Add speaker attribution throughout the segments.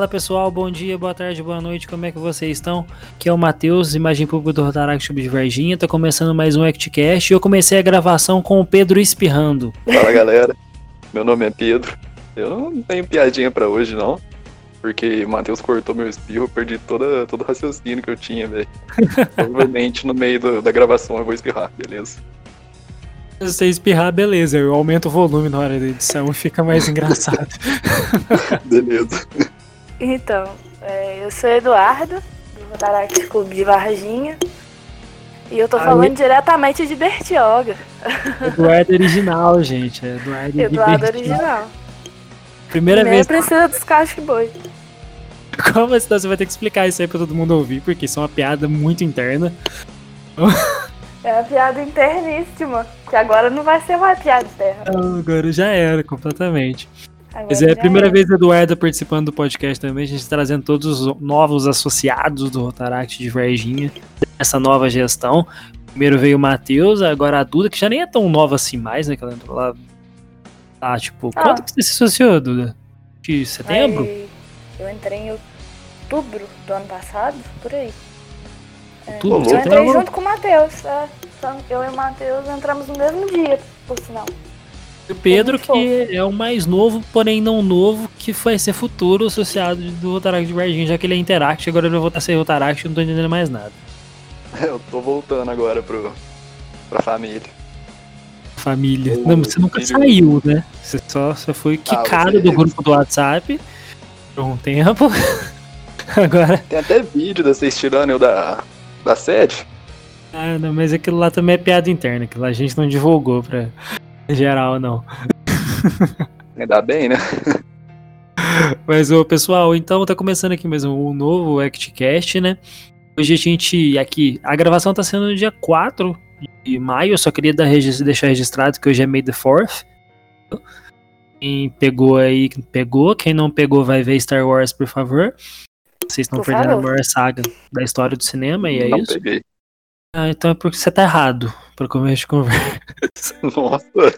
Speaker 1: Fala pessoal, bom dia, boa tarde, boa noite, como é que vocês estão? Aqui é o Matheus, imagem pública do Rotaract Clube de Varginha, tá começando mais um ActCast e eu comecei a gravação com o Pedro espirrando.
Speaker 2: Fala galera, meu nome é Pedro, eu não tenho piadinha pra hoje não, porque o Matheus cortou meu espirro, eu perdi toda, todo o raciocínio que eu tinha, velho. Provavelmente no meio do, da gravação eu vou espirrar, beleza?
Speaker 1: Se você espirrar, beleza, eu aumento o volume na hora da edição e fica mais engraçado.
Speaker 2: beleza.
Speaker 3: Então, é, eu sou Eduardo, do Rotaract Clube de Varginha. E eu tô
Speaker 1: Aí-
Speaker 3: falando diretamente de Bertioga.
Speaker 1: Eduardo original, gente. é Eduardo,
Speaker 3: Eduardo
Speaker 1: Bertioga.
Speaker 3: original.
Speaker 1: Primeira
Speaker 3: Nem
Speaker 1: vez.
Speaker 3: precisa dos boi.
Speaker 1: Como assim, você vai ter que explicar isso aí pra todo mundo ouvir, porque isso é uma piada muito interna.
Speaker 3: É uma piada interníssima. Que agora não vai ser uma piada interna.
Speaker 1: Agora já era, completamente.
Speaker 3: Agora
Speaker 1: Mas é a primeira
Speaker 3: é.
Speaker 1: vez do Eduardo participando do podcast também, a gente trazendo todos os novos associados do Rotaract de Varginha, essa nova gestão. Primeiro veio o Matheus, agora a Duda, que já nem é tão nova assim mais, né? Que ela entrou lá. Ah, tipo,
Speaker 3: Ah.
Speaker 1: quanto que você se associou, Duda? De setembro?
Speaker 3: Aí, eu entrei em outubro do ano passado, por aí.
Speaker 1: Outubro,
Speaker 2: Ô,
Speaker 3: Eu entrei
Speaker 1: setembro?
Speaker 3: junto com o Matheus. É, Então, eu e o Matheus entramos no mesmo dia, por sinal.
Speaker 1: O Pedro, que é o mais novo, porém não novo, que vai ser futuro associado do Rotaract de Varginha, já que ele é Interact, agora ele vai voltar a ser Rotaract, não tô entendendo mais nada.
Speaker 2: Eu tô voltando agora pro, pra família.
Speaker 1: Família.
Speaker 2: Ô,
Speaker 1: Não, você nunca
Speaker 2: filho.
Speaker 1: saiu, né? Você só, só foi quicado
Speaker 2: você-
Speaker 1: do grupo do WhatsApp por um tempo. Agora.
Speaker 2: Tem até vídeo de vocês tirando eu da, da sede.
Speaker 1: Ah, não, mas aquilo lá também é piada interna, aquilo lá a gente não divulgou pra geral, não.
Speaker 2: Ainda bem, né?
Speaker 1: Mas, ô, pessoal, então tá começando aqui mais um novo ActCast, né? Hoje a gente, aqui, a gravação tá sendo no dia 4 de maio, eu só queria dar, deixar registrado que hoje é May the 4th. Quem pegou aí, pegou. Quem não pegou, vai ver Star Wars, por favor. Vocês estão perdendo a maior saga da história do cinema, e é
Speaker 2: não
Speaker 1: isso.
Speaker 2: peguei.
Speaker 1: Ah, então é porque você tá errado, pra começo de conversa.
Speaker 2: Nossa.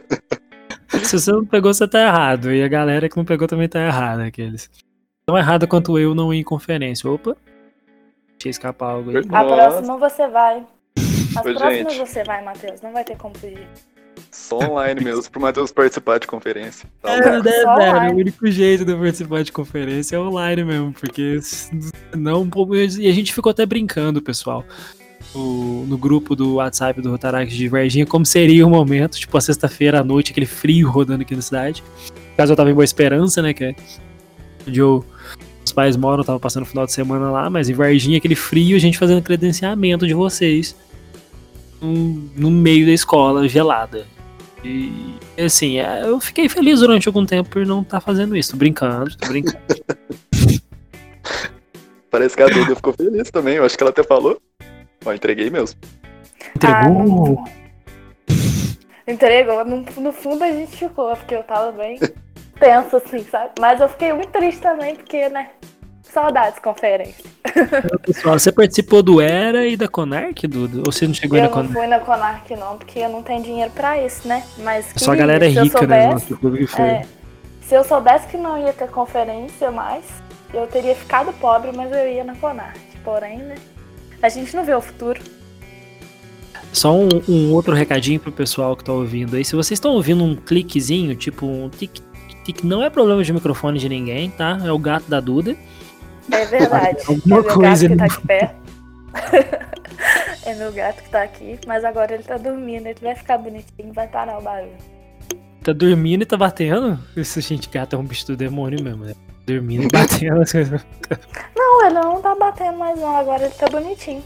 Speaker 1: Se você não pegou, você tá errado. E a galera que não pegou também tá errada, aqueles. Tão errado quanto eu não ir em conferência. Opa. Deixa eu escapar algo aí.
Speaker 3: A próxima você vai. As
Speaker 2: Ô,
Speaker 3: próximas
Speaker 2: gente.
Speaker 3: você vai, Matheus. Não vai ter como fugir.
Speaker 2: Só online mesmo, pro Matheus participar de conferência. Tá
Speaker 1: É, né,
Speaker 3: Só
Speaker 1: velho?
Speaker 3: online.
Speaker 1: O único jeito de eu participar de conferência é online mesmo, porque não. E a gente ficou até brincando, pessoal. No, no grupo do WhatsApp do Rotaract de Varginha, como seria o momento, tipo, a sexta-feira à noite, aquele frio rodando aqui na cidade. Caso, eu tava em Boa Esperança, né? Que é onde eu, os pais moram, eu tava passando o final de semana lá, mas em Varginha, aquele frio, a gente fazendo credenciamento de vocês no, no meio da escola gelada. E assim, é, eu fiquei feliz durante algum tempo por não estar fazendo isso. Tô brincando, tô brincando.
Speaker 2: Parece que a Duda ficou feliz também, eu acho que ela até falou. Ó, entreguei mesmo.
Speaker 1: Entregou.
Speaker 3: Entregou. No, no fundo a gente ficou, porque eu tava bem tenso, assim, sabe? Mas eu fiquei muito triste também, porque, né? Saudades conferência.
Speaker 1: Pessoal, você participou do Era e da Conarc, Duda? Ou você não chegou
Speaker 3: Eu
Speaker 1: na
Speaker 3: não
Speaker 1: Conarc?
Speaker 3: fui na Conarc não, porque eu não tenho dinheiro pra isso, né? Mas
Speaker 1: É Só a galera
Speaker 3: eu
Speaker 1: rica, né?
Speaker 3: soubesse,
Speaker 1: Nosso clube que foi.
Speaker 3: é, se eu soubesse que não ia ter conferência mais, eu teria ficado pobre, mas eu ia na Conarc. Porém, né? A gente não vê o futuro.
Speaker 1: Só um, um outro recadinho pro pessoal que tá ouvindo aí. Se vocês estão ouvindo um cliquezinho, tipo um tic, tic, não é problema de microfone de ninguém, tá? É o gato da Duda.
Speaker 3: É verdade.
Speaker 1: Alguma
Speaker 3: é
Speaker 1: coisa
Speaker 3: gato que tá aqui perto. é meu gato que tá aqui, mas agora ele tá dormindo, ele vai ficar bonitinho, vai parar o barulho.
Speaker 1: Tá dormindo e tá batendo? Esse gente gato é um bicho do demônio mesmo, né? Dormindo e batendo coisas.
Speaker 3: Não, ele não tá batendo mais não, agora ele tá bonitinho.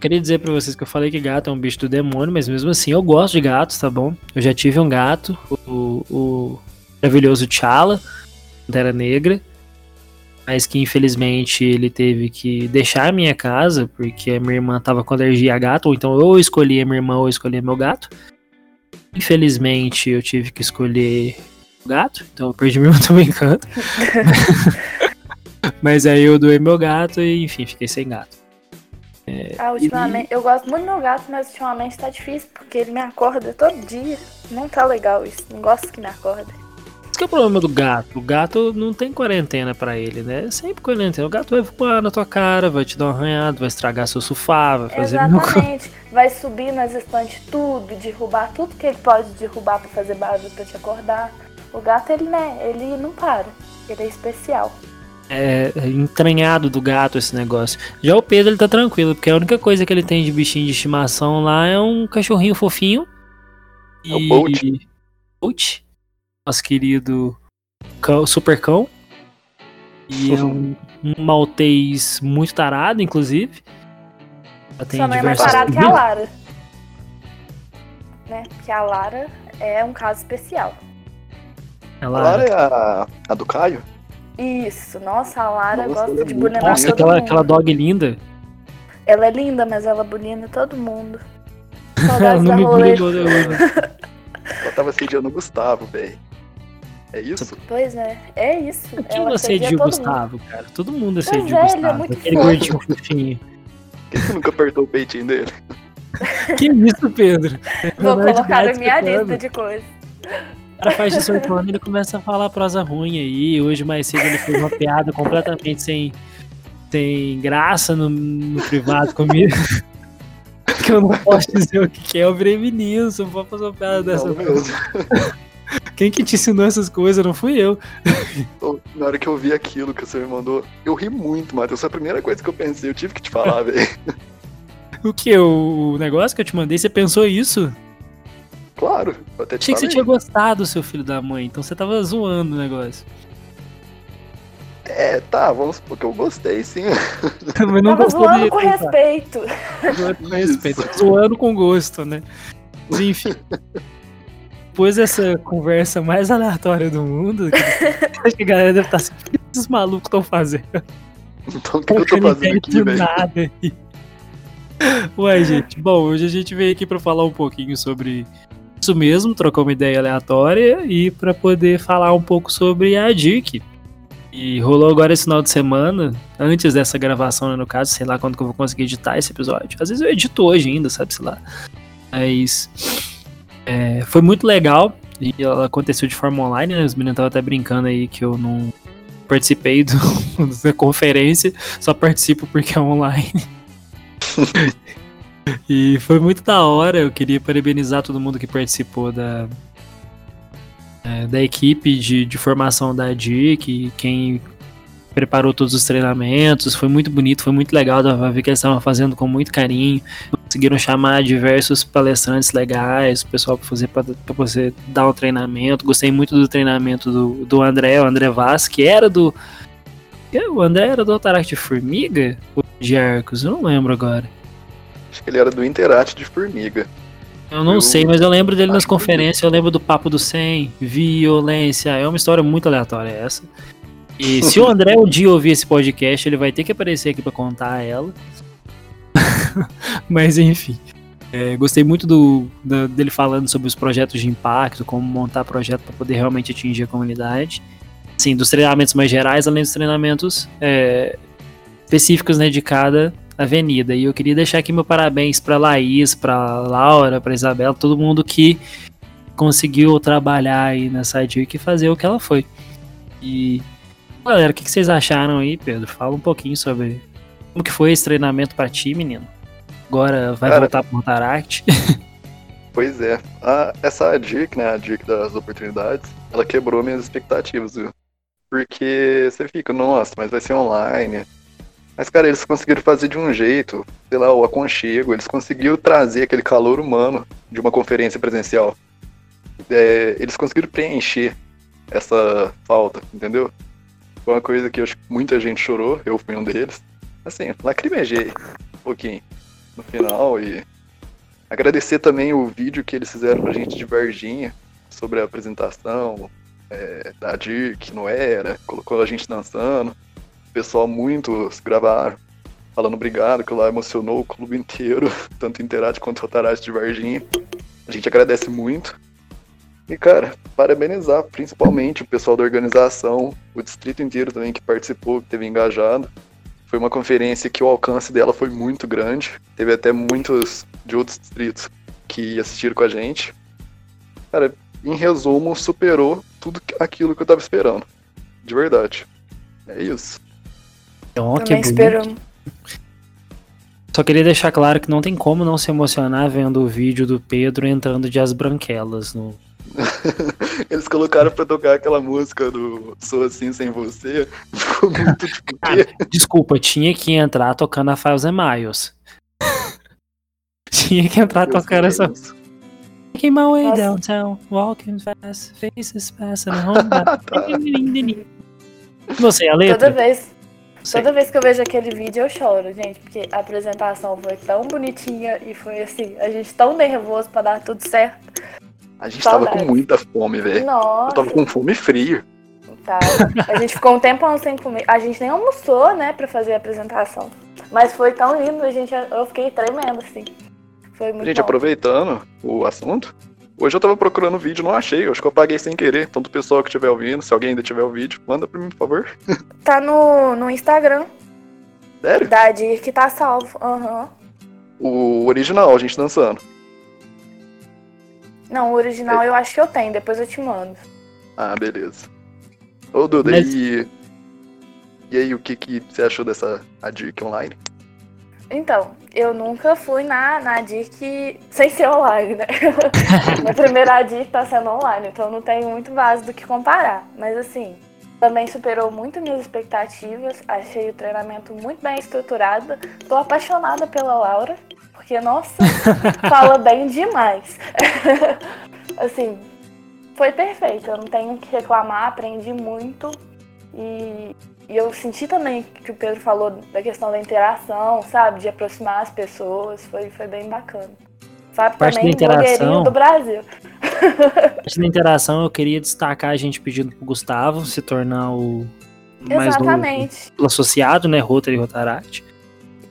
Speaker 1: Queria dizer pra vocês que eu falei que gato é um bicho do demônio, mas mesmo assim eu gosto de gatos, tá bom? Eu já tive um gato, o, o maravilhoso T'Challa, Pantera Negra, mas que infelizmente ele teve que deixar a minha casa porque a minha irmã tava com alergia a gato, ou então eu escolhi a minha irmã ou eu escolhi meu gato. Infelizmente eu tive que escolher gato, então eu perdi irmã também canto. mas aí eu doei meu gato e enfim, fiquei sem gato.
Speaker 3: Ah, ultimamente, eu gosto muito do meu gato, mas ultimamente tá difícil, porque ele me acorda todo dia. Não tá legal isso, não gosto que me acorda.
Speaker 1: Esse que é o problema do gato. O gato não tem quarentena pra ele, né? É sempre quarentena. O gato vai voar na tua cara, vai te dar um arranhado, vai estragar seu sofá, vai fazer.
Speaker 3: Exatamente. Vai subir nas estantes tudo, derrubar tudo que ele pode derrubar pra fazer barulho pra te acordar. O gato, ele, né, ele não para. Ele é especial.
Speaker 1: É é entranhado do gato esse negócio. Já o Pedro, ele tá tranquilo, porque a única coisa que ele tem de bichinho de estimação lá é um cachorrinho fofinho.
Speaker 2: É o Bolt.
Speaker 1: Bolt, nosso querido cão, super cão. E é um, um maltês muito tarado, inclusive. Tem
Speaker 3: Só não é mais parado que a Lara. Né? Porque a Lara é um caso especial.
Speaker 2: A
Speaker 1: Ela-
Speaker 2: Lara é a, a do Caio?
Speaker 3: Isso, nossa, a Lara
Speaker 2: Nossa,
Speaker 3: gosta
Speaker 2: é
Speaker 3: de bulinar
Speaker 1: Nossa,
Speaker 3: todo
Speaker 1: aquela,
Speaker 3: mundo.
Speaker 1: aquela dog linda.
Speaker 3: Ela é linda, mas ela bulina todo mundo. Saudades
Speaker 1: não
Speaker 3: da
Speaker 1: me
Speaker 3: rolê.
Speaker 1: hoje.
Speaker 2: Ela tava sediando o Gustavo, velho. É isso?
Speaker 3: Pois é, é isso.
Speaker 1: Não
Speaker 3: assedia
Speaker 1: assedia o
Speaker 3: todo mundo.
Speaker 1: Gustavo, cara? Todo mundo assedia
Speaker 3: é,
Speaker 1: o
Speaker 3: ele é
Speaker 1: Gustavo.
Speaker 3: muito
Speaker 1: aquele
Speaker 3: fofo.
Speaker 1: gordinho fofinho.
Speaker 2: Quem que nunca apertou o peitinho dele?
Speaker 1: Que isso, Pedro?
Speaker 3: Vou colocar na minha lista de coisas.
Speaker 1: O cara faz 18 anos ele começa a falar prosa ruim aí. Hoje mais cedo ele fez uma piada completamente sem, sem graça no, no privado comigo. que eu não posso dizer o que é. Eu virei menino, não pode fazer uma piada dessa. Quem que te ensinou essas coisas? Não fui eu.
Speaker 2: Na hora que eu vi aquilo que você me mandou, eu ri muito, Matheus. Foi a primeira coisa que eu pensei. Eu tive que te falar, velho.
Speaker 1: O que? O negócio que eu te mandei, você pensou isso?
Speaker 2: Claro, eu até te
Speaker 1: Achei que você tinha gostado, seu filho da mãe. Então você tava zoando o negócio.
Speaker 2: É, tá, vamos supor que eu gostei, sim.
Speaker 1: Mas não
Speaker 3: Tava
Speaker 1: gostou
Speaker 3: zoando
Speaker 1: de
Speaker 3: com respeito.
Speaker 1: Zoando com respeito. Zoando com gosto, né? Mas enfim. Depois dessa conversa mais aleatória do mundo, acho que a galera deve estar assim, o que esses malucos estão fazendo?
Speaker 2: Então o que, que eu tô fazendo aqui,
Speaker 1: do
Speaker 2: velho?
Speaker 1: nada aí. Ué, gente, bom, hoje a gente veio aqui pra falar um pouquinho sobre isso mesmo, trocar uma ideia aleatória e pra poder falar um pouco sobre a DIC. E rolou agora esse final de semana, antes dessa gravação, né, no caso, sei lá quando que eu vou conseguir editar esse episódio. Às vezes eu edito hoje ainda, sabe, sei lá. Mas é, foi muito legal e ela aconteceu de forma online, né? Os meninos estavam até brincando aí que eu não participei do, da conferência, só participo porque é online. e foi muito da hora, eu queria parabenizar todo mundo que participou da, é, da equipe de, de formação da DIC, quem preparou todos os treinamentos, foi muito bonito, foi muito legal, dava ver que eles estavam fazendo com muito carinho, conseguiram chamar diversos palestrantes legais, o pessoal para fazer para você dar um treinamento. Gostei muito do treinamento do, do André, o André Vaz, que era do. O André era do Altarac de Formiga? Ou de Arcos? Eu não lembro agora.
Speaker 2: Acho que ele era do Interate de Formiga.
Speaker 1: Eu não
Speaker 2: Eu
Speaker 1: sei, mas eu lembro dele nas
Speaker 2: acho que
Speaker 1: conferências, eu lembro do Papo do 100, violência, é uma história muito aleatória essa. E se o André um dia ouvir esse podcast, ele vai ter que aparecer aqui pra contar ela. mas enfim, é, gostei muito do, da- dele falando sobre os projetos de impacto, como montar projeto para poder realmente atingir a comunidade. Sim, dos treinamentos mais gerais, além dos treinamentos é, específicos né, de cada avenida. E eu queria deixar aqui meu parabéns para Laís, para Laura, para Isabela, todo mundo que conseguiu trabalhar aí nessa dica e fazer o que ela foi. E galera, o que que vocês acharam aí, Pedro? Fala um pouquinho sobre como que foi esse treinamento para ti, menino. Agora vai
Speaker 2: Cara,
Speaker 1: voltar pro Rotaract.
Speaker 2: Pois é. A, essa DIC, né, a DIC das oportunidades, ela quebrou minhas expectativas, viu? Porque você fica, nossa, mas vai ser online. Mas, cara, eles conseguiram fazer de um jeito, sei lá, o aconchego, eles conseguiram trazer aquele calor humano de uma conferência presencial. É, eles conseguiram preencher essa falta, entendeu? Foi uma coisa que eu acho que muita gente chorou, eu fui um deles. Assim, lacrimejei um pouquinho no final e Agradecer também o vídeo que eles fizeram pra gente de Varginha sobre a apresentação é, da Dirk, não era, colocou a gente dançando. O pessoal muitos gravaram, falando obrigado, que lá emocionou o clube inteiro, tanto Interate quanto Rotarate de Varginha. A gente agradece muito. E, cara, parabenizar principalmente o pessoal da organização, o distrito inteiro também que participou, que teve engajado. Foi uma conferência que o alcance dela foi muito grande. Teve até muitos de outros distritos que assistiram com a gente. Cara, em resumo, superou tudo aquilo que eu tava esperando. De verdade. É isso.
Speaker 1: Então, que
Speaker 3: Também espero.
Speaker 1: Só queria deixar claro que não tem como não se emocionar vendo o vídeo do Pedro entrando de as branquelas no.
Speaker 2: Eles colocaram pra tocar aquela música do Sou Assim Sem Você. Ficou muito tipo,
Speaker 1: Cara,
Speaker 2: quê?
Speaker 1: desculpa, tinha que entrar tocando a Files and Miles. tinha que entrar
Speaker 2: Deus
Speaker 1: tocando essa.
Speaker 2: Deus.
Speaker 1: Making my way
Speaker 3: Nossa.
Speaker 1: downtown, walking fast, faces passing home. Você, a
Speaker 3: Toda
Speaker 1: letra?
Speaker 3: vez, Toda vez que eu vejo aquele vídeo eu choro, gente, porque a apresentação foi tão bonitinha e foi assim, a gente tão nervoso pra dar tudo certo.
Speaker 2: A gente tava
Speaker 3: Saudades.
Speaker 2: com muita fome, velho. Eu tava com fome fria.
Speaker 3: tá. A gente ficou um tempão sem comer. A gente nem almoçou, né, pra fazer a apresentação. Mas foi tão lindo, a gente, eu fiquei tremendo, assim. Foi muito
Speaker 2: Gente,
Speaker 3: bom.
Speaker 2: aproveitando o assunto, hoje eu tava procurando o vídeo, não achei. Acho que eu apaguei sem querer. Então, do pessoal que estiver ouvindo, se alguém ainda tiver o vídeo, manda pra mim, por favor.
Speaker 3: Tá no, no Instagram
Speaker 2: Sério?
Speaker 3: da Dir que tá salvo. Aham.
Speaker 2: O original, a gente dançando.
Speaker 3: Não, o original eu acho que eu tenho, depois eu te mando.
Speaker 2: Ah, beleza. Ô, Duda,
Speaker 1: Mas-
Speaker 2: e... E aí, o que, que você achou dessa a Dirk online?
Speaker 3: Então, eu nunca fui na, na DIC sem ser online, né? Minha primeira DIC tá sendo online, então não tenho muito base do que comparar. Mas assim, também superou muito minhas expectativas. Achei o treinamento muito bem estruturado. Tô apaixonada pela Laura, porque, nossa, fala bem demais. assim, foi perfeito. Eu não tenho o que reclamar, aprendi muito. E e eu senti também que o Pedro falou da questão da interação, sabe? De aproximar as pessoas. Foi, foi bem bacana. Fábio
Speaker 1: Parte da
Speaker 3: também,
Speaker 1: interação.
Speaker 3: blogueirinho do Brasil.
Speaker 1: Antes da interação, eu queria destacar a gente pedindo pro Gustavo se tornar o mais novo
Speaker 3: Exatamente.
Speaker 1: associado, né? Rotary Rotaract.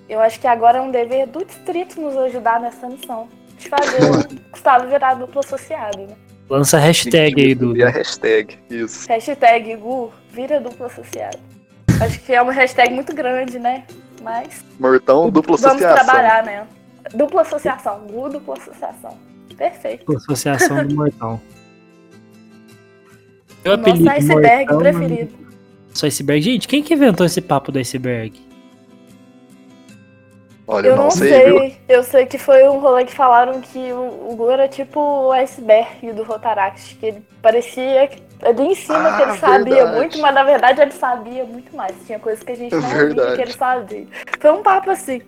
Speaker 3: Eu acho que agora é um dever do distrito nos ajudar nessa missão. De fazer o Gustavo virar duplo associado, né?
Speaker 1: Lança a hashtag aí,
Speaker 2: E a hashtag, isso.
Speaker 3: Hashtag Gu, vira duplo associado. Acho que é uma hashtag muito grande, né? Mas
Speaker 2: Mortão, dupla
Speaker 3: vamos
Speaker 2: associação.
Speaker 3: trabalhar, né? Dupla associação. Gu, dupla associação. Perfeito.
Speaker 1: Associação do Mortão. Meu
Speaker 3: Nosso
Speaker 1: apelido
Speaker 3: iceberg
Speaker 1: Mortão,
Speaker 3: preferido.
Speaker 1: Só iceberg. Gente, quem que inventou esse papo do iceberg?
Speaker 2: Olha,
Speaker 3: Eu não
Speaker 2: sei,
Speaker 3: sei,
Speaker 2: viu?
Speaker 3: eu sei que foi um rolê que falaram que o, o Gu era tipo o iceberg do Rotaract, que ele parecia ali em cima
Speaker 2: Ah,
Speaker 3: que ele sabia
Speaker 2: verdade.
Speaker 3: muito, mas na verdade ele sabia muito mais. Tinha coisas que a gente não via
Speaker 2: Verdade.
Speaker 3: que ele sabia. Foi um papo assim.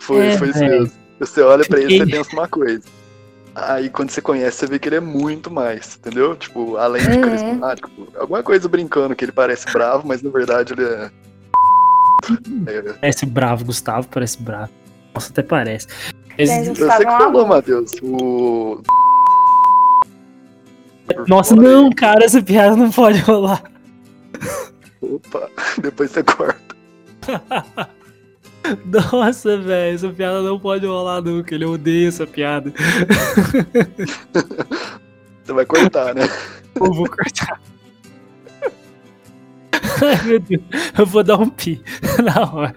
Speaker 2: Foi,
Speaker 1: É,
Speaker 2: foi isso
Speaker 1: velho.
Speaker 2: mesmo. Você olha pra ele e você pensa uma coisa. Aí quando você conhece, você vê que ele é muito mais, entendeu? Tipo, além de
Speaker 3: Uhum.
Speaker 2: carismático, alguma coisa brincando que ele parece bravo, mas na verdade ele é. é
Speaker 1: Parece bravo, Gustavo, parece bravo. Nossa, até parece. Mas-
Speaker 2: você que
Speaker 3: é
Speaker 2: falou. Matheus. O.
Speaker 1: Nossa, não, cara, essa piada não pode rolar.
Speaker 2: aí. Opa, depois você corta.
Speaker 1: Nossa, velho, essa piada não pode rolar nunca. Ele odeia essa piada.
Speaker 2: Você vai cortar, né?
Speaker 1: Eu vou cortar. Ai, meu Deus. Eu vou dar um pi na hora.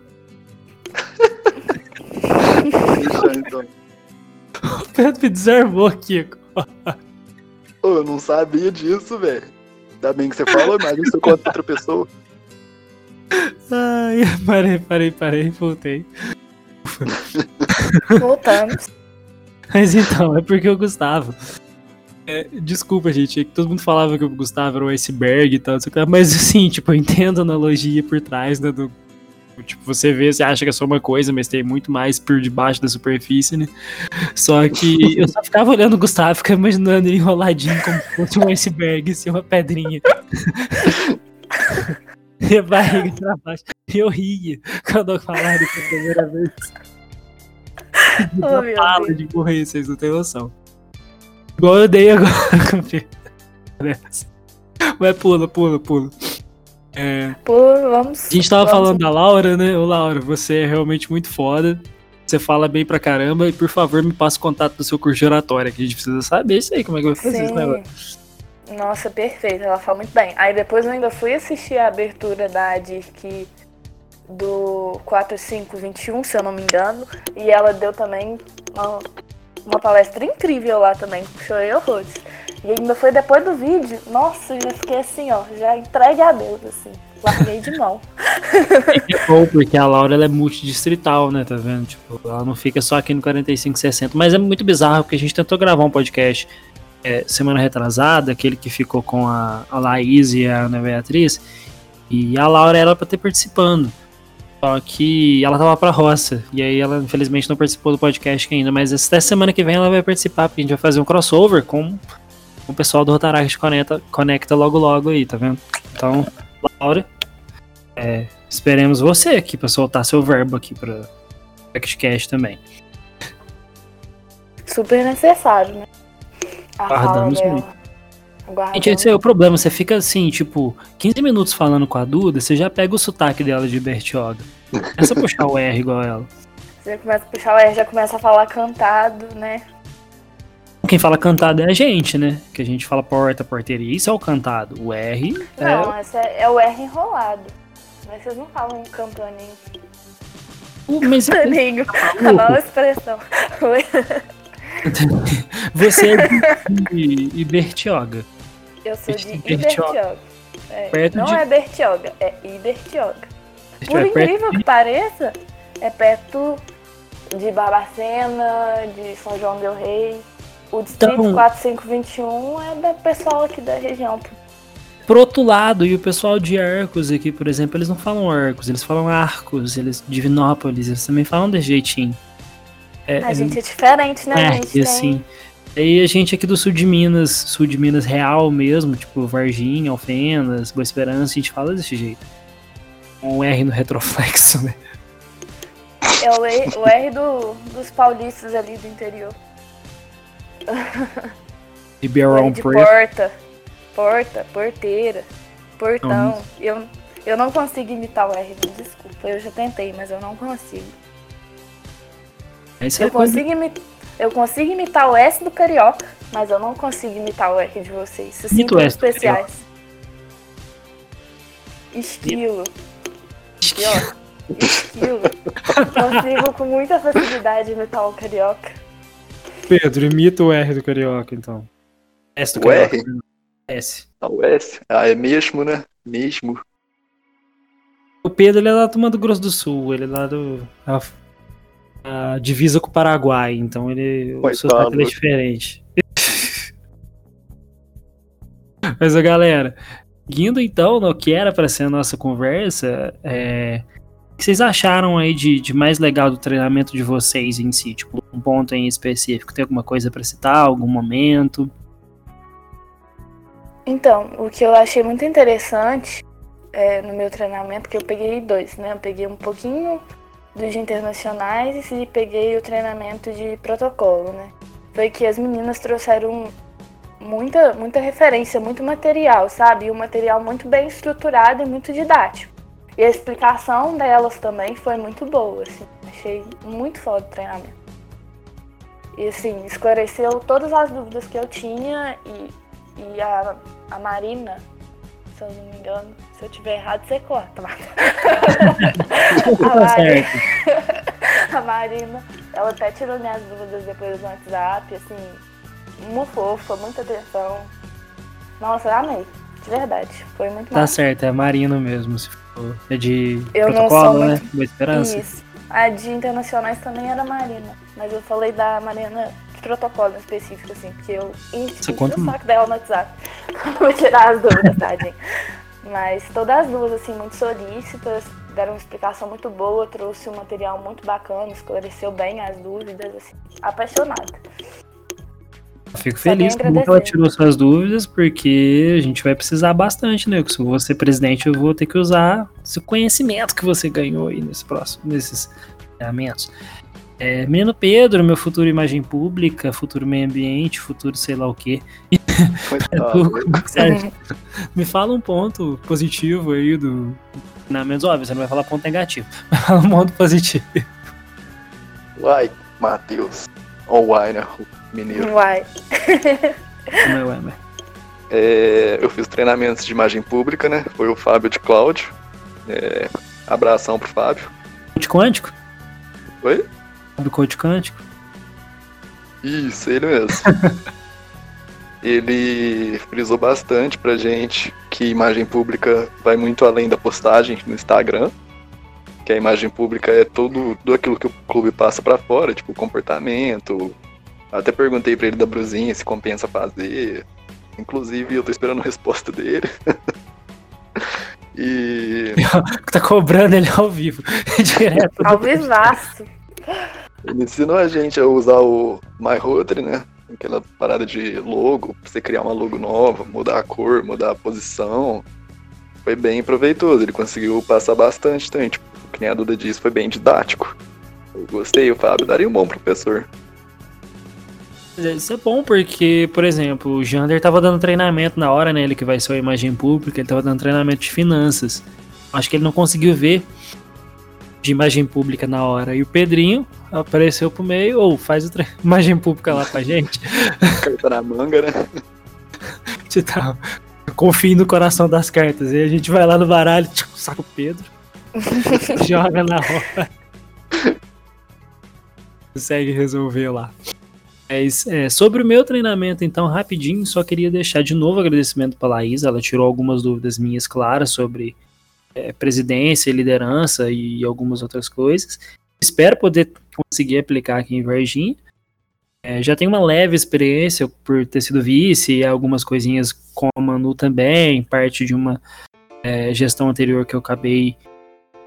Speaker 2: Deixa então.
Speaker 1: O Pedro me desarmou aqui.
Speaker 2: Ô, eu não sabia disso, velho. Ainda bem que você falou, imagina se eu conto pra outra pessoa.
Speaker 1: Ai, parei, parei, parei, voltei.
Speaker 3: Voltamos.
Speaker 1: Mas então, é porque o Gustavo. é, desculpa, gente, é que todo mundo falava que o Gustavo era um iceberg e tal, mas assim, tipo, eu entendo a analogia por trás, né? Do, tipo, você vê, você acha que é só uma coisa, mas tem muito mais por debaixo da superfície, né? Só que eu só ficava olhando o Gustavo, ficava imaginando ele enroladinho como se fosse um iceberg, assim, uma pedrinha. e a barriga pra baixo. E eu ria quando eu falava isso a primeira vez.
Speaker 3: Oh, meu
Speaker 1: fala de morrer, vocês não têm noção. Igual eu dei agora. Mas pula, pula, pula. É,
Speaker 3: Pô, vamos.
Speaker 1: a gente tava
Speaker 3: vamos-
Speaker 1: falando da Laura, né? Ô Laura, você é realmente muito foda. Você fala bem pra caramba e por favor me passa o contato do seu curso de oratória, que a gente precisa saber isso aí, como é que vai fazer esse negócio.
Speaker 3: Sim. Nossa, perfeito. Ela fala muito bem. Aí depois eu ainda fui assistir a abertura da DIRC do 4521, se eu não me engano. E ela deu também uma, uma palestra incrível lá também. Chorei horrores. E ainda foi depois do vídeo. Nossa, já fiquei assim, ó, já entregue a Deus, assim. Larguei de mão.
Speaker 1: É bom, porque a Laura ela é multidistrital, né? Tá vendo? Tipo, ela não fica só aqui no 4560. Mas é muito bizarro, porque a gente tentou gravar um podcast é, semana retrasada, aquele que ficou com a, a Laís e a Ana Beatriz. E a Laura era pra ter participando. Só que ela tava pra roça. E aí ela, infelizmente, não participou do podcast ainda. Mas até semana que vem ela vai participar, porque a gente vai fazer um crossover com o pessoal do Rotaract Conecta, Conecta logo logo aí, tá vendo? Então, Laura, é, esperemos você aqui pra soltar seu verbo aqui pra podcast também.
Speaker 3: Super necessário, né? A
Speaker 1: Guardamos
Speaker 3: dela.
Speaker 1: muito. Gente, esse é o problema. Você fica assim, tipo, 15 minutos falando com a Duda, você já pega o sotaque dela de Bertioga. Começa a puxar o R igual ela.
Speaker 3: Já começa a puxar o R, já começa a falar cantado, né?
Speaker 1: Quem fala cantado é a gente, né? Que a gente fala porta, porteria. Isso é o cantado. O R é.
Speaker 3: Não, esse é, é o R enrolado. Mas vocês não falam campaninho.
Speaker 1: o- Mas
Speaker 3: Campaninho. A nova expressão.
Speaker 1: você é de, de Bertioga.
Speaker 3: Eu sou de
Speaker 1: Bertioga.
Speaker 3: Ibertioga. É, não
Speaker 1: de-
Speaker 3: é Bertioga, é Ibertioga. Por
Speaker 1: É
Speaker 3: incrível que pareça, é perto de Barbacena, de São João del Rei. O distrito
Speaker 1: Então-
Speaker 3: 4521 é do pessoal aqui da região.
Speaker 1: Por outro lado, e o pessoal de Arcos aqui, por exemplo, eles não falam Arcos, eles falam Arcos, eles Divinópolis, eles também falam desse jeitinho. É,
Speaker 3: A gente é diferente, né?
Speaker 1: é,
Speaker 3: gente
Speaker 1: e assim. Aí a gente aqui do sul de Minas, sul de Minas real mesmo, tipo Varginha, Alfenas, Boa Esperança, a gente fala desse jeito. Um R no retroflexo, né?
Speaker 3: É o R, o R do, dos paulistas ali do interior.
Speaker 1: E Be
Speaker 3: de
Speaker 1: Prayer.
Speaker 3: porta. Porta, porteira, portão. Eu, eu não consigo imitar o R, desculpa. Eu já tentei, mas eu não consigo.
Speaker 1: É
Speaker 3: Eu
Speaker 1: coisa-
Speaker 3: consigo, imi- eu consigo imitar o S do carioca, mas eu não consigo imitar o R de vocês. Se
Speaker 1: Imita o
Speaker 3: sintam
Speaker 1: S do
Speaker 3: especiais. Estilo. Aqui, ó. Estilo. Consigo com muita facilidade imitar o carioca.
Speaker 1: Pedro, imita o R do Carioca, então. S do
Speaker 2: O
Speaker 1: Carioca.
Speaker 2: R?
Speaker 1: S.
Speaker 2: Ah, o S. Ah, é mesmo, né? Mesmo.
Speaker 1: O Pedro ele é lá do Mato Grosso do Sul, ele é lá do. A, a divisa com o Paraguai, então ele. O
Speaker 2: Coitado.
Speaker 1: sotaque dele é diferente. Mas, galera, indo então no que era para ser a nossa conversa, é, o que vocês acharam aí de, de mais legal do treinamento de vocês em si? Tipo, um ponto em específico? Tem alguma coisa para citar? Algum momento?
Speaker 3: Então, o que eu achei muito interessante é, no meu treinamento, que eu peguei dois, né? Eu peguei um pouquinho dos internacionais e peguei o treinamento de protocolo, né? Foi que as meninas trouxeram muita, muita referência, muito material, sabe? E um material muito bem estruturado e muito didático. E a explicação delas também foi muito boa, assim. Achei muito foda o treinamento. E assim, esclareceu todas as dúvidas que eu tinha e, e a, a Marina, se eu não me engano, se eu tiver errado, você corta, Marta. a,
Speaker 1: Tá
Speaker 3: Marina,
Speaker 1: certo.
Speaker 3: a Marina, ela até tirou minhas dúvidas depois no WhatsApp, assim, uma fofa, muita atenção. Nossa, eu amei, de verdade. Foi muito
Speaker 1: Tá
Speaker 3: massa.
Speaker 1: certo, é Marino mesmo. Se de
Speaker 3: Eu não
Speaker 1: protocolo, né?
Speaker 3: muito-
Speaker 1: Boa Esperança.
Speaker 3: Isso. A de internacionais também era Marina, mas eu falei da Marina de protocolo em específico, assim, porque eu enchi
Speaker 1: conta
Speaker 3: o saco dela no WhatsApp. Vou tirar as dúvidas, tadinha. Mas todas as duas, assim, muito solícitas, deram uma explicação muito boa, trouxe um material muito bacana, esclareceu bem as dúvidas, assim, apaixonada.
Speaker 1: Fico feliz que ela tirou suas dúvidas, porque a gente vai precisar bastante, né? Se eu vou ser presidente, eu vou ter que usar esse conhecimento que você ganhou aí nesse próximo, nesses treinamentos. É, menino Pedro, meu futuro imagem pública, futuro meio ambiente, futuro sei lá o quê. Você acha? Me fala um ponto positivo aí do treinamento. Óbvio, você não vai falar ponto negativo. Mas fala um ponto positivo.
Speaker 2: Uai, Matheus. Ó, o Uai, né? Mineiro.
Speaker 3: Uai.
Speaker 1: Como é, mas-
Speaker 2: É, eu fiz treinamentos de imagem pública, né? Foi o Fábio de Cláudio. É, abração pro Fábio.
Speaker 1: Coach quântico?
Speaker 2: Oi?
Speaker 1: Sabe coach quântico?
Speaker 2: Isso, ele mesmo. ele frisou bastante pra gente que imagem pública vai muito além da postagem no Instagram. Que a imagem pública é tudo, tudo aquilo que o clube passa para fora, tipo comportamento. Até perguntei para ele da brusinha se compensa fazer. Inclusive, eu tô esperando a resposta dele. e.
Speaker 1: tá cobrando ele ao vivo. Direto.
Speaker 3: Ao vivaço.
Speaker 2: Ele ensinou a gente a usar o MyRotary, né? Aquela parada de logo, pra você criar uma logo nova, mudar a cor, mudar a posição. Foi bem proveitoso, ele conseguiu passar bastante também. Tipo, que nem a Duda disse, foi bem didático. Eu gostei, o Fábio daria um bom professor.
Speaker 1: Isso é bom porque, por exemplo, o Jander tava dando treinamento na hora, né? Ele que vai ser a imagem pública, ele tava dando treinamento de finanças. Acho que ele não conseguiu ver de imagem pública na hora. E o Pedrinho apareceu pro meio, ou faz outra imagem pública lá pra gente.
Speaker 2: Carta na manga, né?
Speaker 1: Tá, confie no coração das cartas. E a gente vai lá no baralho, tipo, saca o Pedro, joga na roda. Consegue resolver lá. É, é, sobre o meu treinamento, então, rapidinho, só queria deixar de novo agradecimento para Laís. Ela tirou algumas dúvidas minhas claras sobre é, presidência, liderança e algumas outras coisas. Espero poder conseguir aplicar aqui em Varginha. É, já tenho uma leve experiência por ter sido vice e algumas coisinhas com a Manu também, parte de uma é, gestão anterior que eu acabei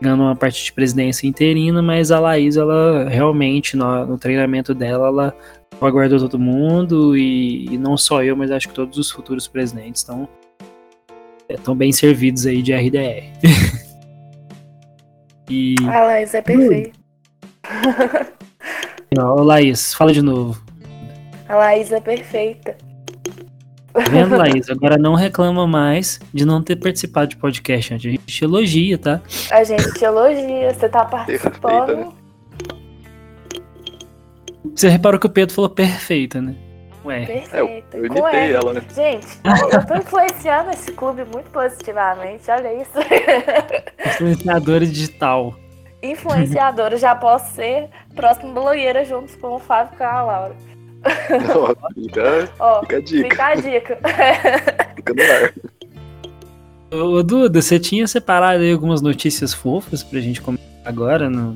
Speaker 1: ganhando uma parte de presidência interina, mas a Laís, ela realmente, no, no treinamento dela, ela aguardou todo mundo e, e, não só eu, mas acho que todos os futuros presidentes. Estão é, bem servidos aí de RDR.
Speaker 3: e... A Laís é perfeito.
Speaker 1: Não, Laís, fala de novo.
Speaker 3: A Laís é perfeita.
Speaker 1: Tá vendo, Laís? Agora não reclama mais de não ter participado de podcast antes. A gente te elogia, tá?
Speaker 3: A gente te elogia, você tá participando.
Speaker 1: Você reparou que o Pedro falou perfeita, né?
Speaker 3: Ué. Perfeita. É, eu, imitei ela, né? Gente, eu tô influenciando esse clube muito positivamente, olha isso.
Speaker 1: Influenciadora digital.
Speaker 3: Influenciadora, já posso ser próxima blogueira juntos com o Fábio e com a Laura.
Speaker 2: Ó, fica, Ó, fica a dica.
Speaker 3: Fica a dica.
Speaker 2: fica no ar.
Speaker 1: Ô, Duda, você tinha separado aí algumas notícias fofas pra gente comentar agora no...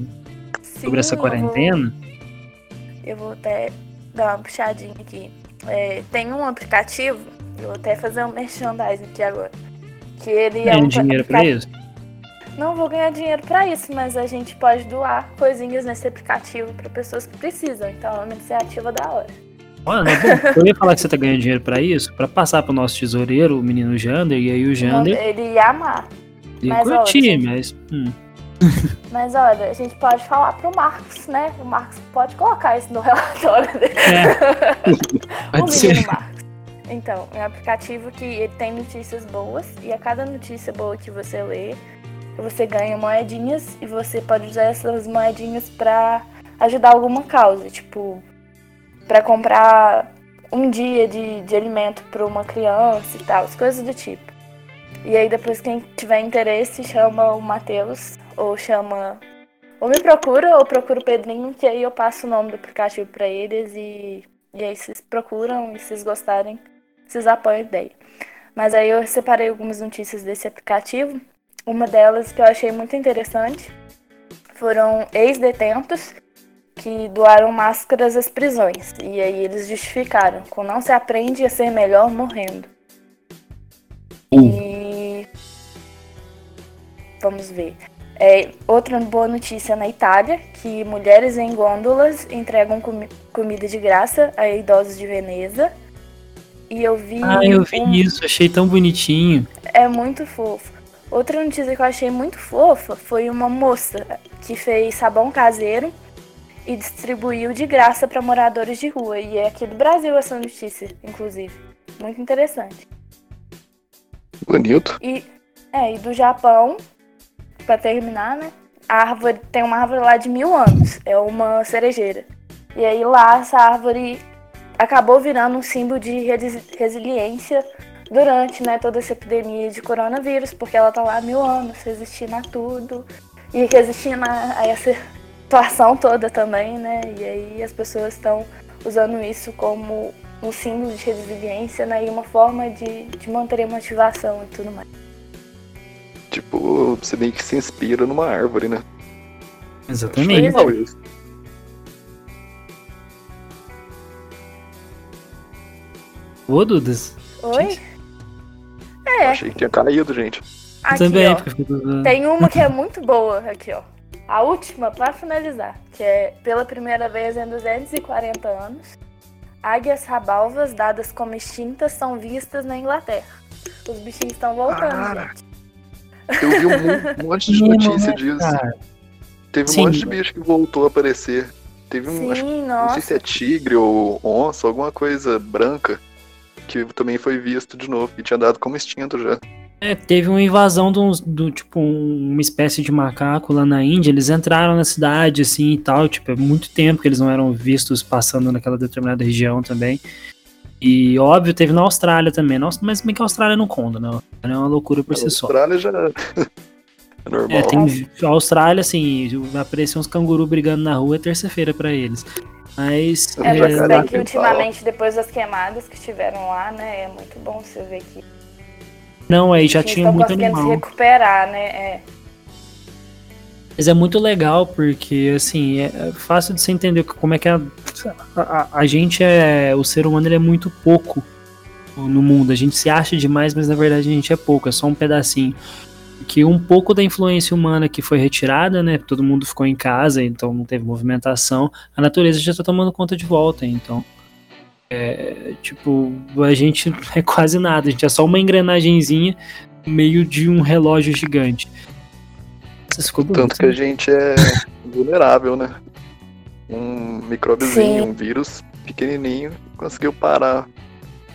Speaker 1: Sim, sobre essa quarentena?
Speaker 3: Eu vou, eu vou até dar uma puxadinha aqui. É, tem um aplicativo, eu vou até fazer um merchandising aqui agora. Que ele
Speaker 1: é um dinheiro pra isso?
Speaker 3: Não vou ganhar dinheiro para isso, mas a gente pode doar coisinhas nesse aplicativo para pessoas que precisam. Então é uma iniciativa da hora.
Speaker 1: Olha, não, é bom, eu ia falar que você tá ganhando dinheiro para isso, para passar pro nosso tesoureiro, o menino Jander, e aí o Jander.
Speaker 3: Ele ia amar.
Speaker 1: Ia mas, curtir, olha, mas. Hum.
Speaker 3: Mas olha, a gente pode falar pro Marcos, né? O Marcos pode colocar isso no relatório dele. É. o menino Marcos. Então, é um aplicativo que ele tem notícias boas e a cada notícia boa que você lê, você ganha moedinhas e você pode usar essas moedinhas para ajudar alguma causa, tipo, para comprar um dia de, de alimento para uma criança e tal, as coisas do tipo. E aí depois quem tiver interesse chama o Matheus ou chama ou me procura ou procura o Pedrinho, que aí eu passo o nome do aplicativo para eles e, e aí vocês procuram e vocês gostarem, vocês apoiam a ideia. Mas aí eu separei algumas notícias desse aplicativo. Uma delas que eu achei muito interessante foram ex-detentos que doaram máscaras às prisões. E aí eles justificaram, com não se aprende a ser melhor morrendo. Uh. E vamos ver. É, outra boa notícia na Itália, que mulheres em gôndolas entregam com comida de graça a idosos de Veneza. E eu vi.
Speaker 1: Ah, eu vi um... isso, achei tão bonitinho.
Speaker 3: É muito fofo. Outra notícia que eu achei muito fofa foi uma moça que fez sabão caseiro e distribuiu de graça para moradores de rua. E é aqui do Brasil essa notícia, inclusive. Muito interessante.
Speaker 2: Bonito.
Speaker 3: E, é, e do Japão, para terminar, né? A árvore tem uma árvore lá de mil anos, é uma cerejeira. E aí lá essa árvore acabou virando um símbolo de resiliência durante né, toda essa epidemia de coronavírus, porque ela tá lá há mil anos, resistindo a tudo e resistindo a, a essa situação toda também, né? E aí as pessoas estão usando isso como um símbolo de resiliência né, e uma forma de, de manter a motivação e tudo mais.
Speaker 2: Tipo, você meio que se inspira numa árvore, né?
Speaker 1: Exatamente.
Speaker 2: Acho legal isso.
Speaker 1: Ô, Dudas.
Speaker 3: Oi? É,
Speaker 2: Achei que tinha caído, gente.
Speaker 3: aqui
Speaker 1: Também,
Speaker 3: ó.
Speaker 1: porque eu
Speaker 3: Tem uma que é muito boa aqui, ó. A última, pra finalizar, que é pela primeira vez em 240 anos, águias rabalvas dadas como extintas são vistas na Inglaterra. Os bichinhos estão voltando,
Speaker 2: Cara.
Speaker 3: gente.
Speaker 2: Eu vi um, um monte de notícia disso.
Speaker 1: cara?
Speaker 2: Teve um
Speaker 1: Sim.
Speaker 2: monte de bicho que voltou a aparecer. Teve um. acho-
Speaker 3: Sim,
Speaker 2: não sei se é tigre ou onça, alguma coisa branca. Que também foi visto de novo. E tinha dado como extinto já.
Speaker 1: É, teve uma invasão de uns- do, tipo, um- uma espécie de macaco lá na Índia. Eles entraram na cidade, assim, e tal. Tipo, é muito tempo que eles não eram vistos passando naquela determinada região também. E, óbvio, teve na Austrália também. Nossa, mas bem que a Austrália não conta, né? É uma loucura por
Speaker 2: A
Speaker 1: si só.
Speaker 2: Austrália já. é normal.
Speaker 1: É, tem a Austrália, assim, vai aparecer uns canguru brigando na rua é terça-feira pra eles. Mas.
Speaker 3: É, mas
Speaker 2: cara,
Speaker 3: bem que
Speaker 2: que
Speaker 3: ultimamente, depois das queimadas que tiveram lá, né, é muito bom você ver que
Speaker 1: não, aí já tinha
Speaker 3: estão
Speaker 1: muito
Speaker 3: conseguindo se
Speaker 1: animal.
Speaker 3: recuperar, né? É.
Speaker 1: Mas é muito legal porque, assim, é fácil de você entender como é que a, a, a gente é. O ser humano ele é muito pouco no mundo. A gente se acha demais, mas na verdade a gente é pouco, é só um pedacinho. Que um pouco da influência humana que foi retirada, né? Todo mundo ficou em casa, então não teve movimentação. A natureza já tá tomando conta de volta, então. É, tipo, a gente é quase nada, a gente é só uma engrenagemzinha no meio de um relógio gigante. Isso ficou bonito,
Speaker 2: Tanto que a
Speaker 1: né?
Speaker 2: gente é vulnerável, né? Um micróbiozinho, um vírus pequenininho conseguiu parar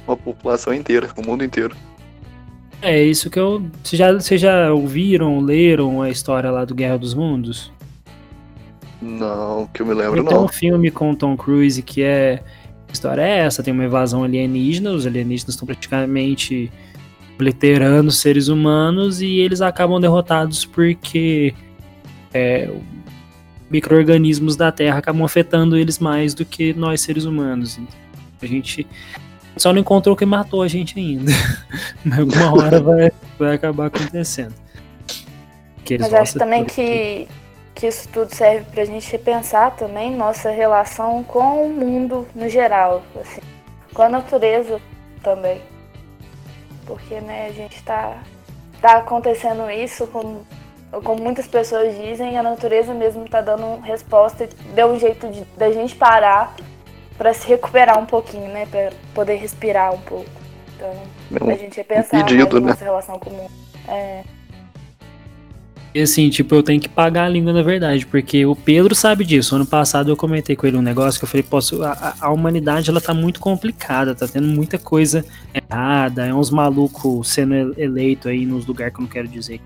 Speaker 2: uma população inteira, o mundo inteiro.
Speaker 1: É isso que eu. Vocês já, vocês já ouviram, leram a história lá do Guerra dos Mundos?
Speaker 2: Não, que eu me lembro
Speaker 1: Tem um
Speaker 2: não.
Speaker 1: filme com Tom Cruise que é. A história é essa: tem uma invasão alienígena, os alienígenas estão praticamente obliterando seres humanos e eles acabam derrotados porque é, micro-organismos da Terra acabam afetando eles mais do que nós seres humanos. Então, a gente só não encontrou quem matou a gente ainda. Mas alguma hora vai, vai acabar acontecendo.
Speaker 3: Mas acho também que, que isso tudo serve pra gente repensar também nossa relação com o mundo no geral, assim, com a natureza também. Porque, né, a gente tá, tá acontecendo isso, como, como muitas pessoas dizem, a natureza mesmo tá dando resposta, e deu um jeito de, da gente parar pra se recuperar um pouquinho, né, pra poder respirar um pouco. Então,
Speaker 2: É
Speaker 3: a gente repensar
Speaker 2: pedido,
Speaker 3: mais
Speaker 2: né?
Speaker 3: nossa relação com o mundo. É,
Speaker 1: E assim, tipo, eu tenho que pagar a língua na verdade, porque o Pedro sabe disso. Ano passado eu comentei com ele um negócio que eu falei, posso, a, a- humanidade ela tá muito complicada, tá tendo muita coisa errada, é uns malucos sendo ele- eleito aí nos lugares que eu não quero dizer.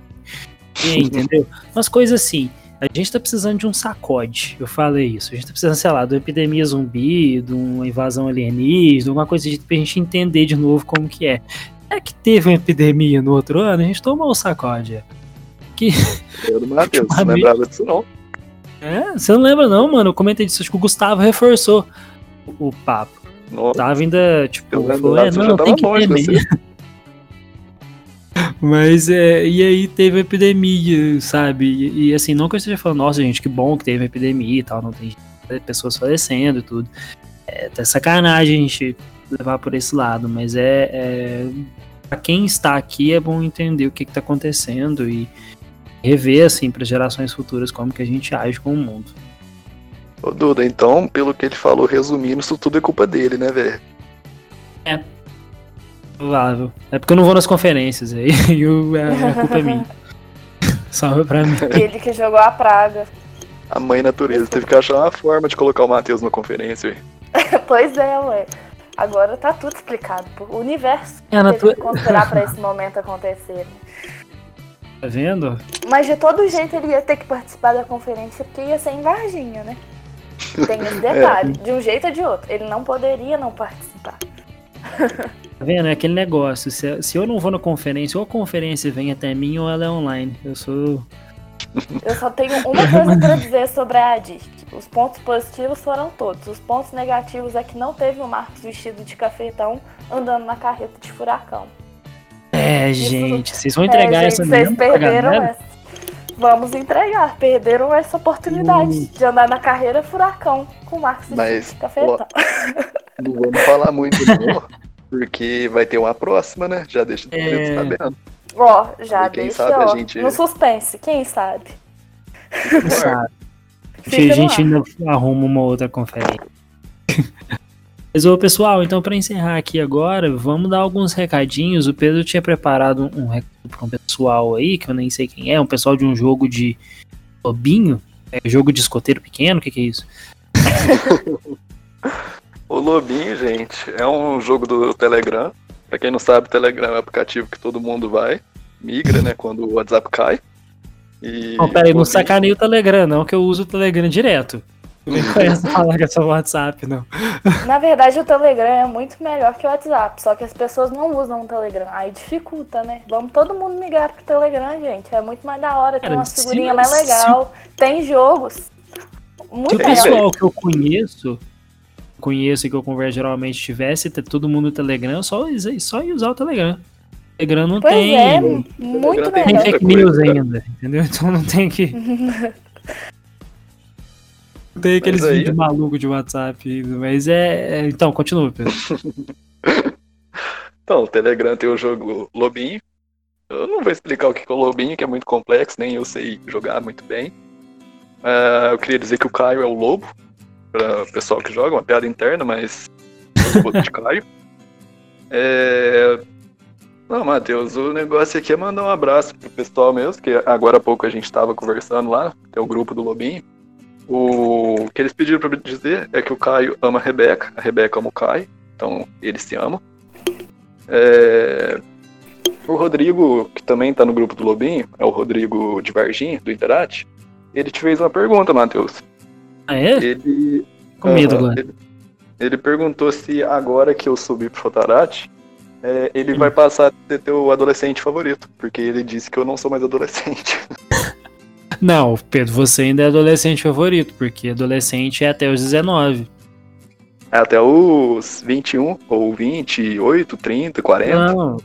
Speaker 1: E, entendeu? Umas coisas assim. A gente tá precisando de um sacode. Eu falei isso. A gente tá precisando, sei lá, de uma epidemia zumbi, de uma invasão alienígena, alguma coisa de, pra gente entender de novo como que é. É que teve uma epidemia no outro ano, a gente tomou o sacode. Que
Speaker 2: Eu do Matheus, não lembrava disso não.
Speaker 1: É, você não lembra não, mano? Eu comentei disso, acho que o Gustavo reforçou o, papo. O
Speaker 2: Nossa,
Speaker 1: Gustavo ainda, tipo, falou, é, não, tem
Speaker 2: tava
Speaker 1: que mesmo. Mas, é, e aí teve a epidemia, sabe? E, e, assim, não que eu esteja falando, nossa, gente, que bom que teve epidemia e tal, não tem pessoas falecendo e tudo. É até sacanagem a gente levar por esse lado, mas é, é para quem está aqui é bom entender o que está acontecendo e rever, assim, para gerações futuras como que a gente age com o mundo.
Speaker 2: Ô, Duda, então, pelo que ele falou, resumindo, isso tudo é culpa dele, né, velho?
Speaker 1: Provável. É porque eu não vou nas conferências, aí é, é culpa minha. Salve pra mim.
Speaker 3: ele que jogou a praga.
Speaker 2: A mãe natureza teve que achar uma forma de colocar o Matheus na conferência.
Speaker 3: Pois é, ué. Agora tá tudo explicado. O universo
Speaker 1: É a
Speaker 3: teve
Speaker 1: natu...
Speaker 3: que conspirar pra esse momento acontecer.
Speaker 1: Tá vendo?
Speaker 3: Mas de todo jeito ele ia ter que participar da conferência porque ia ser em Varginha, né? Tem esse detalhe. De um jeito ou de outro. Ele não poderia não participar.
Speaker 1: Tá vendo? É aquele negócio. Se, se eu não vou na conferência, ou a conferência vem até mim ou ela é online. Eu sou.
Speaker 3: Eu só tenho uma coisa pra dizer sobre a Adif. Os pontos positivos foram todos. Os pontos negativos é que não teve o Marcos vestido de cafetão andando na carreta de furacão.
Speaker 1: É,
Speaker 3: Isso-
Speaker 1: gente, vocês vão entregar
Speaker 3: é,
Speaker 1: essa
Speaker 3: gente, vocês perderam
Speaker 1: galera?
Speaker 3: essa. Vamos entregar. Perderam essa oportunidade
Speaker 1: Hum.
Speaker 3: de andar na carreira furacão com o Marcos
Speaker 2: Mas,
Speaker 3: vestido de cafetão.
Speaker 2: Não vamos falar muito não, porque vai ter uma próxima, né? Já deixa todo mundo
Speaker 1: É.
Speaker 2: sabendo.
Speaker 3: Ó, já
Speaker 2: Quem
Speaker 3: deixa,
Speaker 2: sabe a
Speaker 3: ó,
Speaker 2: gente-
Speaker 3: no suspense. Quem sabe?
Speaker 1: Quem sabe? A gente ainda arruma uma outra conferência. Mas, ô, pessoal, então para encerrar aqui agora, vamos dar alguns recadinhos. O Pedro tinha preparado um recado para um pessoal aí, que eu nem sei quem é, um pessoal de um jogo de lobinho, é, jogo de escoteiro pequeno, o que, que é isso?
Speaker 2: O Lobinho, gente, é um jogo do Telegram. Pra quem não sabe, o Telegram é um aplicativo que todo mundo vai, migra, né, quando o WhatsApp cai. E
Speaker 1: Não, peraí, não sacaneia o Telegram, não, que eu uso o Telegram direto. Não essa falar que é só WhatsApp, não.
Speaker 3: Na verdade, o Telegram é muito melhor que o WhatsApp, só que as pessoas não usam o Telegram. Aí dificulta, né? Vamos todo mundo migrar pro Telegram, gente. É muito mais da hora, tem
Speaker 1: Cara,
Speaker 3: uma figurinha mais
Speaker 1: se-
Speaker 3: legal, tem jogos. Muito
Speaker 1: Se o pessoal que eu conheço, conheço e que eu converso geralmente tivesse ter todo mundo no Telegram, só, só ia usar o Telegram. O Telegram não
Speaker 3: Pois
Speaker 1: tem.
Speaker 3: é,
Speaker 1: não
Speaker 3: muito
Speaker 2: tem
Speaker 3: melhor.
Speaker 1: fake news ainda, entendeu? Então não tem que. Não tem aqueles
Speaker 2: aí-
Speaker 1: vídeos malucos de WhatsApp mas é. é- Então, continua, Pedro.
Speaker 2: Então, o Telegram tem o jogo Lobinho. Eu não vou explicar o que é o Lobinho, que é muito complexo, nem eu sei jogar muito bem. Ah, eu queria dizer que o Caio é o lobo, para o pessoal que joga, uma piada interna, mas Caio. É... Não, Matheus, o negócio aqui é mandar um abraço pro pessoal mesmo, que agora há pouco a gente estava conversando lá, tem o grupo do Lobinho. O que eles pediram para dizer é que o Caio ama a Rebeca, a Rebeca ama o Caio, então eles se amam. É, O Rodrigo, que também tá no grupo do Lobinho, é o Rodrigo de Varginha, do Interate, ele te fez uma pergunta, Matheus.
Speaker 1: Ah, é?
Speaker 2: Ele,
Speaker 1: Com medo agora.
Speaker 2: Ele, ele perguntou se agora que eu subi pro Fotarate, é, ele
Speaker 1: Hum.
Speaker 2: vai passar a ter teu adolescente favorito, porque ele disse que eu não sou mais adolescente.
Speaker 1: Não, Pedro, você ainda é adolescente favorito, porque adolescente é até os 19.
Speaker 2: Até os 21, ou 28, 30, 40.
Speaker 1: Não,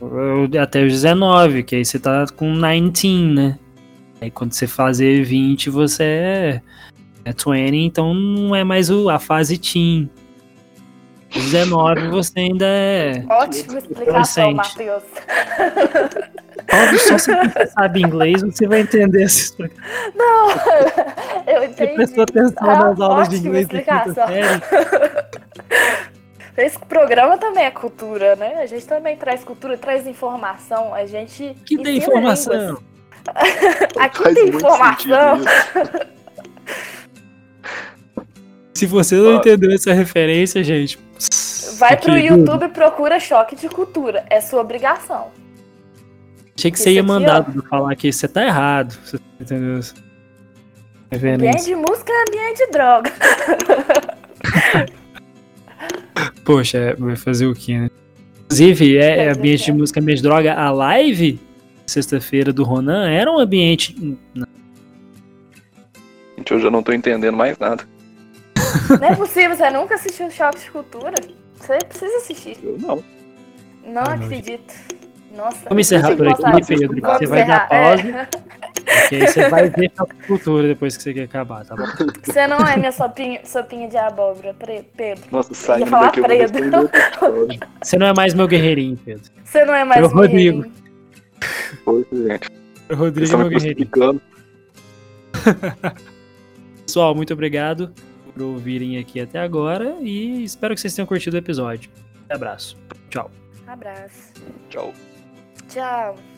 Speaker 1: até os 19, que aí você tá com 19, né? Aí quando você fazer 20, você é, é 20, então não é mais o, a fase teen. 19 você ainda é.
Speaker 3: Ótima explicação. Matheus.
Speaker 1: Óbvio, só se você sabe inglês, você vai entender essa explicação.
Speaker 3: Não, eu
Speaker 1: Você
Speaker 3: entendi.
Speaker 1: prestou atenção
Speaker 3: Ah,
Speaker 1: nas aulas de inglês da quinta
Speaker 3: explicação.
Speaker 1: série?
Speaker 3: Esse programa também é cultura, né? A gente também traz cultura, traz informação. A gente.
Speaker 1: Que tem informação.
Speaker 3: Aqui tem informação.
Speaker 1: Se você não
Speaker 2: Ó.
Speaker 1: entendeu essa referência, gente.
Speaker 3: Vai pro
Speaker 1: querido,
Speaker 3: YouTube e procura choque de cultura. É sua obrigação.
Speaker 1: Achei que
Speaker 3: Isso
Speaker 1: você ia
Speaker 3: aqui,
Speaker 1: mandado pra falar que você tá errado. Você entendeu? essa
Speaker 3: Ambiente de música é ambiente de droga.
Speaker 1: Poxa, é, vai fazer o quê, né? Inclusive, é, é ambiente de música, ambiente de droga. A live, sexta-feira, do Ronan, era um ambiente.
Speaker 2: Gente, eu já não tô entendendo mais nada.
Speaker 3: Não é possível, você nunca assistiu choque de cultura? Você precisa assistir.
Speaker 2: Eu não.
Speaker 3: Não
Speaker 1: Ah, não.
Speaker 3: acredito. Nossa.
Speaker 1: Vamos encerrar por aqui. Pedro,
Speaker 3: Vamos
Speaker 1: você vai dar
Speaker 3: encerrar, é.
Speaker 1: pausa. Porque aí você vai ver a cultura depois que você quer acabar, tá bom?
Speaker 3: Você não é minha sopinha, sopinha de abóbora, Pedro.
Speaker 2: Nossa,
Speaker 3: falar
Speaker 2: daqui episódio.
Speaker 1: Você não é mais meu guerreirinho, Pedro.
Speaker 3: Você não é mais
Speaker 1: Meu
Speaker 3: um
Speaker 1: Rodrigo.
Speaker 3: guerreirinho.
Speaker 2: Poxa, gente.
Speaker 1: Rodrigo é meu
Speaker 2: me
Speaker 1: guerreirinho. Pessoal, muito obrigado por ouvirem aqui até agora e espero que vocês tenham curtido o episódio. Um abraço. Tchau.
Speaker 3: Abraço.
Speaker 2: Tchau.
Speaker 3: Tchau.